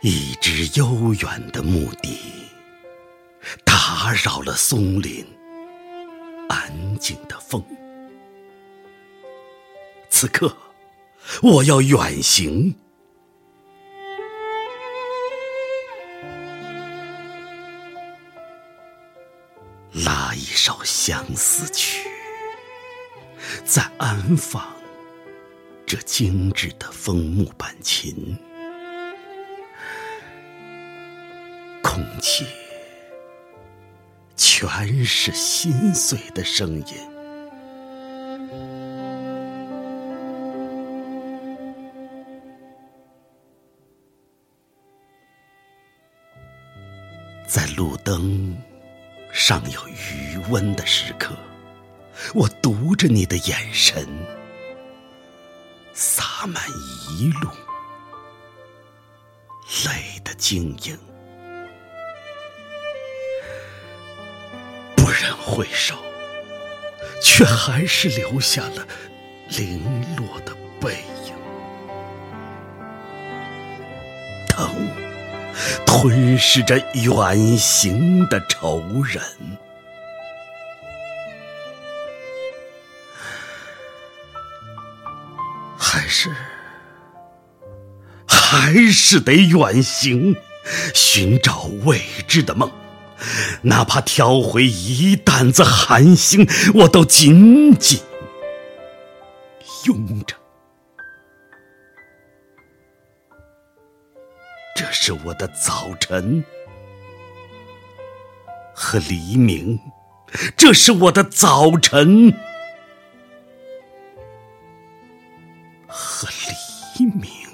一支悠远的牧笛，打扰了松林安静的风。此刻，我要远行，拉一首相思曲，在安放这精致的枫木板琴。气全是心碎的声音，在路灯尚有余温的时刻，我读着你的眼神，洒满一路泪的晶莹。不忍回首，却还是留下了零落的背影。疼，吞噬着远行的仇人，还是还是得远行，寻找未知的梦。哪怕挑回一担子寒星，我都紧紧拥着。这是我的早晨和黎明，这是我的早晨和黎明。